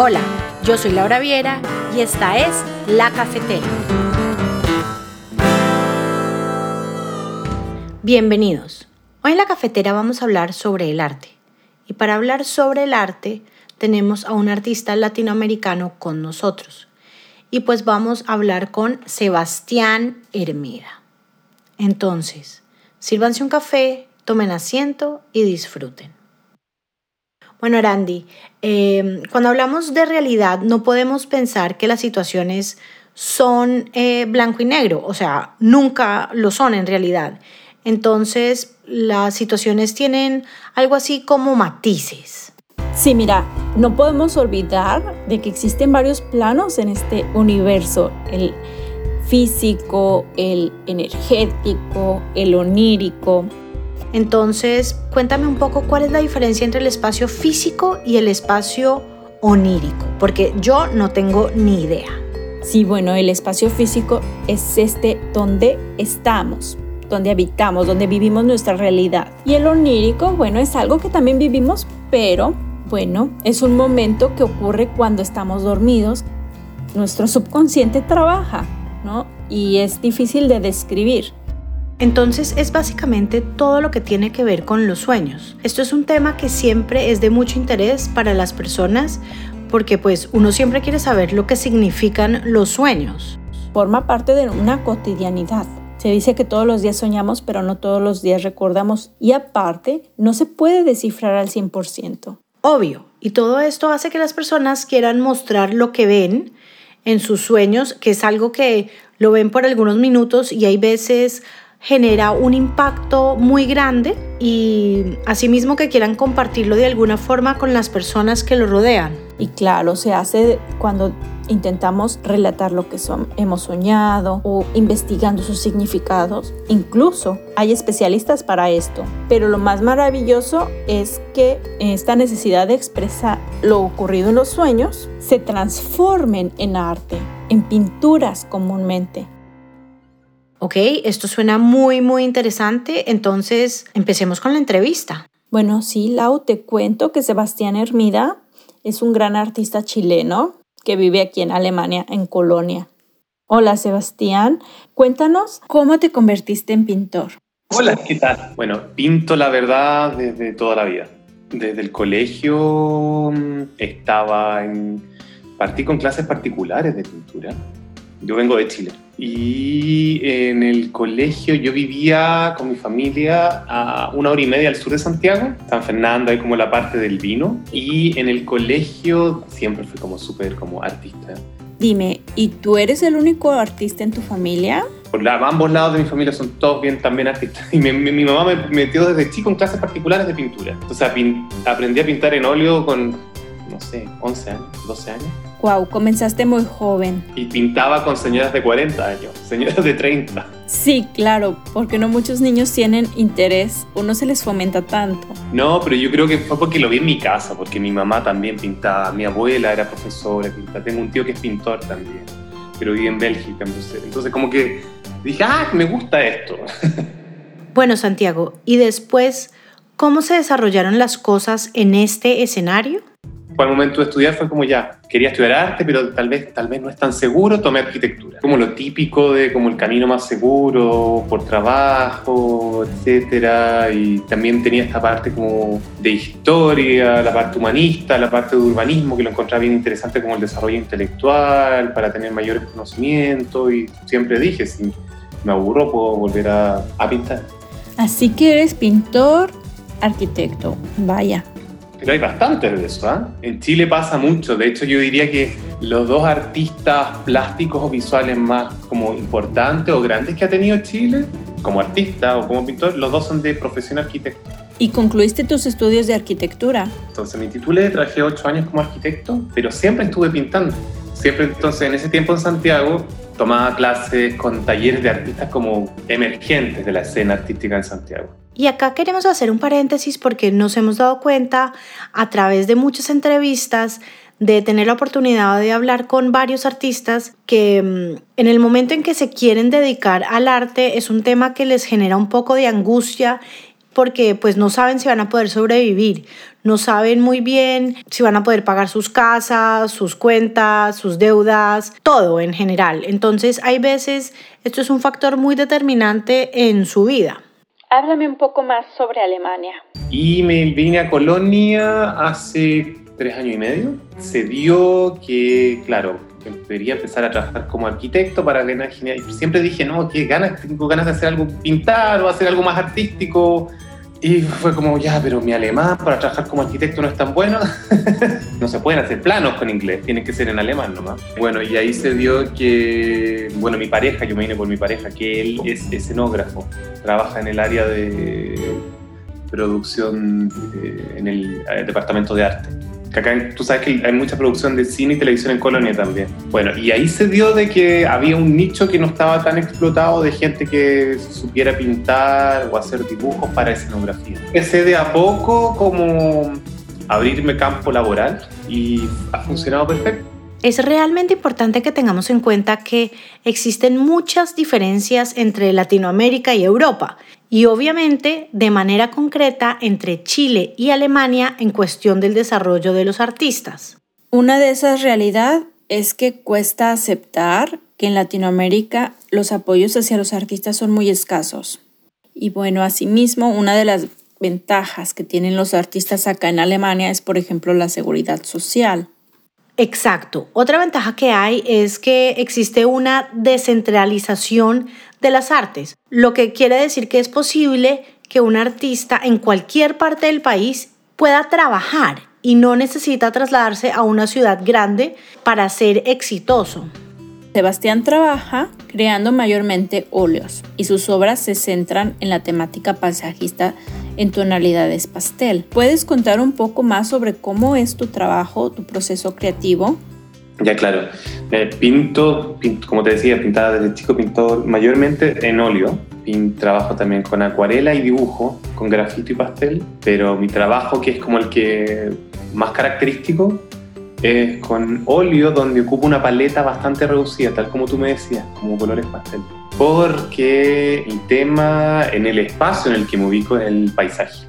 Hola, yo soy Laura Viera y esta es La Cafetera. Bienvenidos. Hoy en La Cafetera vamos a hablar sobre el arte. Y para hablar sobre el arte tenemos a un artista latinoamericano con nosotros. Y pues vamos a hablar con Sebastián Hermida. Entonces, sírvanse un café, tomen asiento y disfruten. Bueno, Arandi, em, cuando hablamos de realidad no podemos pensar que las situaciones son eh, blanco y negro, o sea, nunca lo son en realidad. Entonces, las situaciones tienen algo así como matices. Sí, mira, no podemos olvidar de que existen varios planos en este universo, el físico, el energético, el onírico. Entonces, cuéntame un poco cuál es la diferencia entre el espacio físico y el espacio onírico, porque yo no tengo ni idea. Sí, bueno, el espacio físico es este donde estamos, donde habitamos, donde vivimos nuestra realidad. Y el onírico, bueno, es algo que también vivimos, pero bueno, es un momento que ocurre cuando estamos dormidos. Nuestro subconsciente trabaja, ¿no? Y es difícil de describir. Entonces es básicamente todo lo que tiene que ver con los sueños. Esto es un tema que siempre es de mucho interés para las personas porque pues uno siempre quiere saber lo que significan los sueños. Forma parte de una cotidianidad. Se dice que todos los días soñamos, pero no todos los días recordamos y aparte no se puede descifrar al 100%. Obvio, y todo esto hace que las personas quieran mostrar lo que ven en sus sueños, que es algo que lo ven por algunos minutos y hay veces genera un impacto muy grande y asimismo que quieran compartirlo de alguna forma con las personas que lo rodean. Y claro, se hace cuando intentamos relatar lo que son, hemos soñado o investigando sus significados. Incluso hay especialistas para esto. Pero lo más maravilloso es que esta necesidad de expresar lo ocurrido en los sueños se transformen en arte, en pinturas comúnmente. Ok, esto suena muy, muy interesante. Entonces, empecemos con la entrevista. Bueno, sí, Lau, te cuento que Sebastián Hermida es un gran artista chileno que vive aquí en Alemania, en Colonia. Hola, Sebastián. Cuéntanos cómo te convertiste en pintor. Hola, ¿qué tal? Bueno, pinto la verdad desde toda la vida. Desde el colegio mm, estaba en... Partí con clases particulares de pintura yo vengo de Chile. Y en el colegio yo vivía con mi familia a una hora y media al sur de Santiago, San Fernando, ahí como la parte del vino. Y en el colegio siempre fui como súper como artista. Dime, ¿y tú eres el único artista en tu familia? Por ambos lados de mi familia son todos bien también artistas. Y mi, mi, mamá me metió desde chico en clases particulares de pintura. Entonces aprendí a pintar en óleo con, no sé, 11 años, 12 años. Wow, comenzaste muy joven. Y pintaba con señoras de 40 años, señoras de 30. Sí, claro, porque no muchos niños tienen interés o no se les fomenta tanto. No, pero yo creo que fue porque lo vi en mi casa, porque mi mamá también pintaba, mi abuela era profesora, tengo un tío que es pintor también, pero vive en Bélgica, entonces, entonces como que dije, ah, me gusta esto. Bueno, Santiago, ¿y después cómo se desarrollaron las cosas en este escenario? Fue al momento de estudiar, fue como ya, quería estudiar arte, pero tal vez, tal vez no es tan seguro, tomé arquitectura. Como lo típico de como el camino más seguro, por trabajo, etcétera, y también tenía esta parte como de historia, la parte humanista, la parte de urbanismo, que lo encontraba bien interesante como el desarrollo intelectual, para tener mayores conocimientos, y siempre dije, si me aburro, puedo volver a, a pintar. Así que eres pintor, arquitecto, vaya, pero hay bastantes de eso, ¿eh? En Chile pasa mucho. De hecho, yo diría que los dos artistas plásticos o visuales más como importantes o grandes que ha tenido Chile, como artista o como pintor, los dos son de profesión arquitecto. ¿Y concluiste tus estudios de arquitectura? Entonces me titulé, trabajé ocho años como arquitecto, pero siempre estuve pintando. Siempre entonces en ese tiempo en Santiago tomaba clases con talleres de artistas como emergentes de la escena artística en Santiago. Y acá queremos hacer un paréntesis porque nos hemos dado cuenta a través de muchas entrevistas de tener la oportunidad de hablar con varios artistas que mm, en el momento en que se quieren dedicar al arte es un tema que les genera un poco de angustia porque pues no saben si van a poder sobrevivir, no saben muy bien si van a poder pagar sus casas, sus cuentas, sus deudas, todo en general. Entonces hay veces esto es un factor muy determinante en su vida. Háblame un poco más sobre Alemania. Y me vine a Colonia hace tres años y medio. Se dio que, claro, debería empezar a trabajar como arquitecto para genial. Siempre dije, no, que ganas, tengo ganas de hacer algo, pintar o hacer algo más artístico. Y fue como, ya, pero mi alemán para trabajar como arquitecto no es tan bueno. no se pueden hacer planos con inglés, tienen que ser en alemán nomás. Bueno, y ahí se dio que, bueno, mi pareja, yo me vine por mi pareja, que él es escenógrafo, trabaja en el área de producción eh, en el eh, departamento de arte que acá tú sabes que hay mucha producción de cine y televisión en Colonia también. Bueno, y ahí se dio de que había un nicho que no estaba tan explotado de gente que supiera pintar o hacer dibujos para escenografía. Empecé de a poco como abrirme campo laboral y ha funcionado perfecto. Es realmente importante que tengamos en cuenta que existen muchas diferencias entre Latinoamérica y Europa y obviamente de manera concreta entre Chile y Alemania en cuestión del desarrollo de los artistas. Una de esas realidades es que cuesta aceptar que en Latinoamérica los apoyos hacia los artistas son muy escasos. Y bueno, asimismo, una de las ventajas que tienen los artistas acá en Alemania es, por ejemplo, la seguridad social. Exacto. Otra ventaja que hay es que existe una descentralización de las artes, lo que quiere decir que es posible que un artista en cualquier parte del país pueda trabajar y no necesita trasladarse a una ciudad grande para ser exitoso. Sebastián trabaja creando mayormente óleos y sus obras se centran en la temática paisajista en tonalidades pastel. ¿Puedes contar un poco más sobre cómo es tu trabajo, tu proceso creativo? Ya, claro. pinto, como te decía, pintaba desde chico, pinto mayormente en óleo. trabajo también con acuarela y dibujo, con grafito y pastel, pero mi trabajo, que es como el que más característico, es con óleo, donde ocupo una paleta bastante reducida, tal como tú me decías, como colores pastel. Porque mi tema en el espacio en el que me ubico es el paisaje.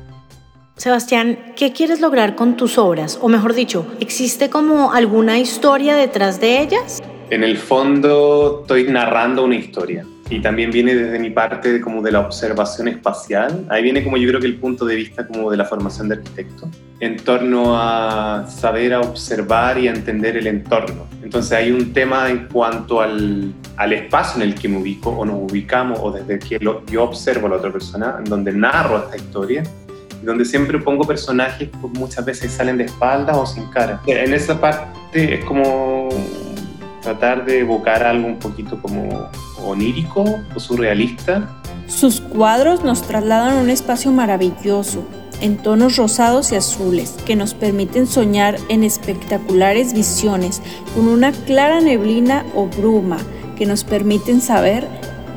Sebastián, ¿qué quieres lograr con tus obras? O mejor dicho, ¿existe como alguna historia detrás de ellas? En el fondo estoy narrando una historia y también viene desde mi parte como de la observación espacial. Ahí viene como yo creo que el punto de vista como de la formación de arquitecto en torno a saber a observar y a entender el entorno. Entonces hay un tema en cuanto al, al espacio en el que me ubico o nos ubicamos o desde que yo observo a la otra persona, en donde narro esta historia donde siempre pongo personajes que muchas veces salen de espaldas o sin cara. En esa parte es como tratar de evocar algo un poquito como onírico o surrealista. Sus cuadros nos trasladan a un espacio maravilloso, en tonos rosados y azules, que nos permiten soñar en espectaculares visiones, con una clara neblina o bruma, que nos permiten saber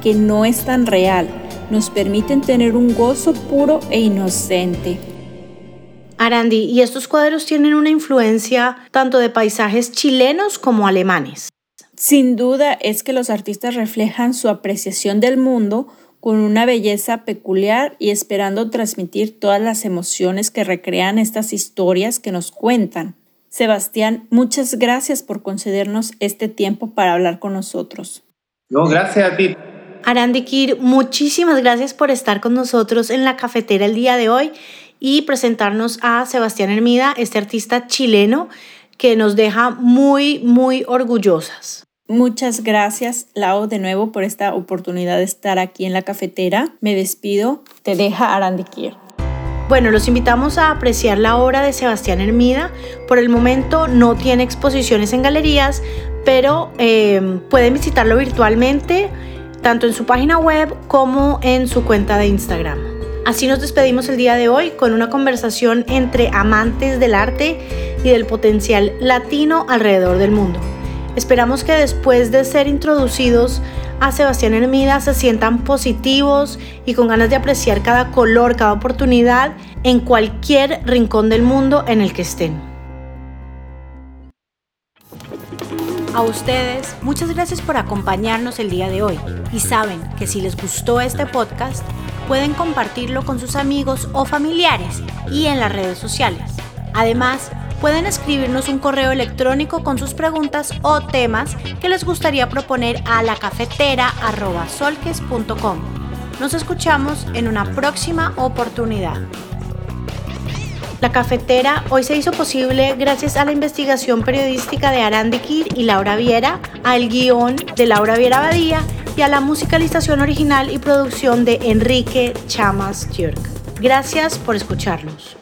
que no es tan real, nos permiten tener un gozo puro e inocente. Arandi, ¿y estos cuadros tienen una influencia tanto de paisajes chilenos como alemanes? Sin duda es que los artistas reflejan su apreciación del mundo con una belleza peculiar y esperando transmitir todas las emociones que recrean estas historias que nos cuentan. Sebastián, muchas gracias por concedernos este tiempo para hablar con nosotros. No, gracias a ti. Arandi Kir, muchísimas gracias por estar con nosotros en la cafetera el día de hoy y presentarnos a Sebastián Hermida, este artista chileno que nos deja muy, muy orgullosas. Muchas gracias, Lau, de nuevo por esta oportunidad de estar aquí en la cafetera. Me despido. Te deja Arandi Kir. Bueno, los invitamos a apreciar la obra de Sebastián Hermida. Por el momento no tiene exposiciones en galerías, pero eh, pueden visitarlo virtualmente tanto en su página web como en su cuenta de Instagram. Así nos despedimos el día de hoy con una conversación entre amantes del arte y del potencial latino alrededor del mundo. Esperamos que después de ser introducidos a Sebastián Hermida se sientan positivos y con ganas de apreciar cada color, cada oportunidad en cualquier rincón del mundo en el que estén. A ustedes, muchas gracias por acompañarnos el día de hoy y saben que si les gustó este podcast, pueden compartirlo con sus amigos o familiares y en las redes sociales. Además, pueden escribirnos un correo electrónico con sus preguntas o temas que les gustaría proponer a la cafetera.solques.com. Nos escuchamos en una próxima oportunidad. La cafetera hoy se hizo posible gracias a la investigación periodística de Arandikir y Laura Viera, al guion de Laura Viera Badía y a la musicalización original y producción de Enrique Chamas Turk. Gracias por escucharnos.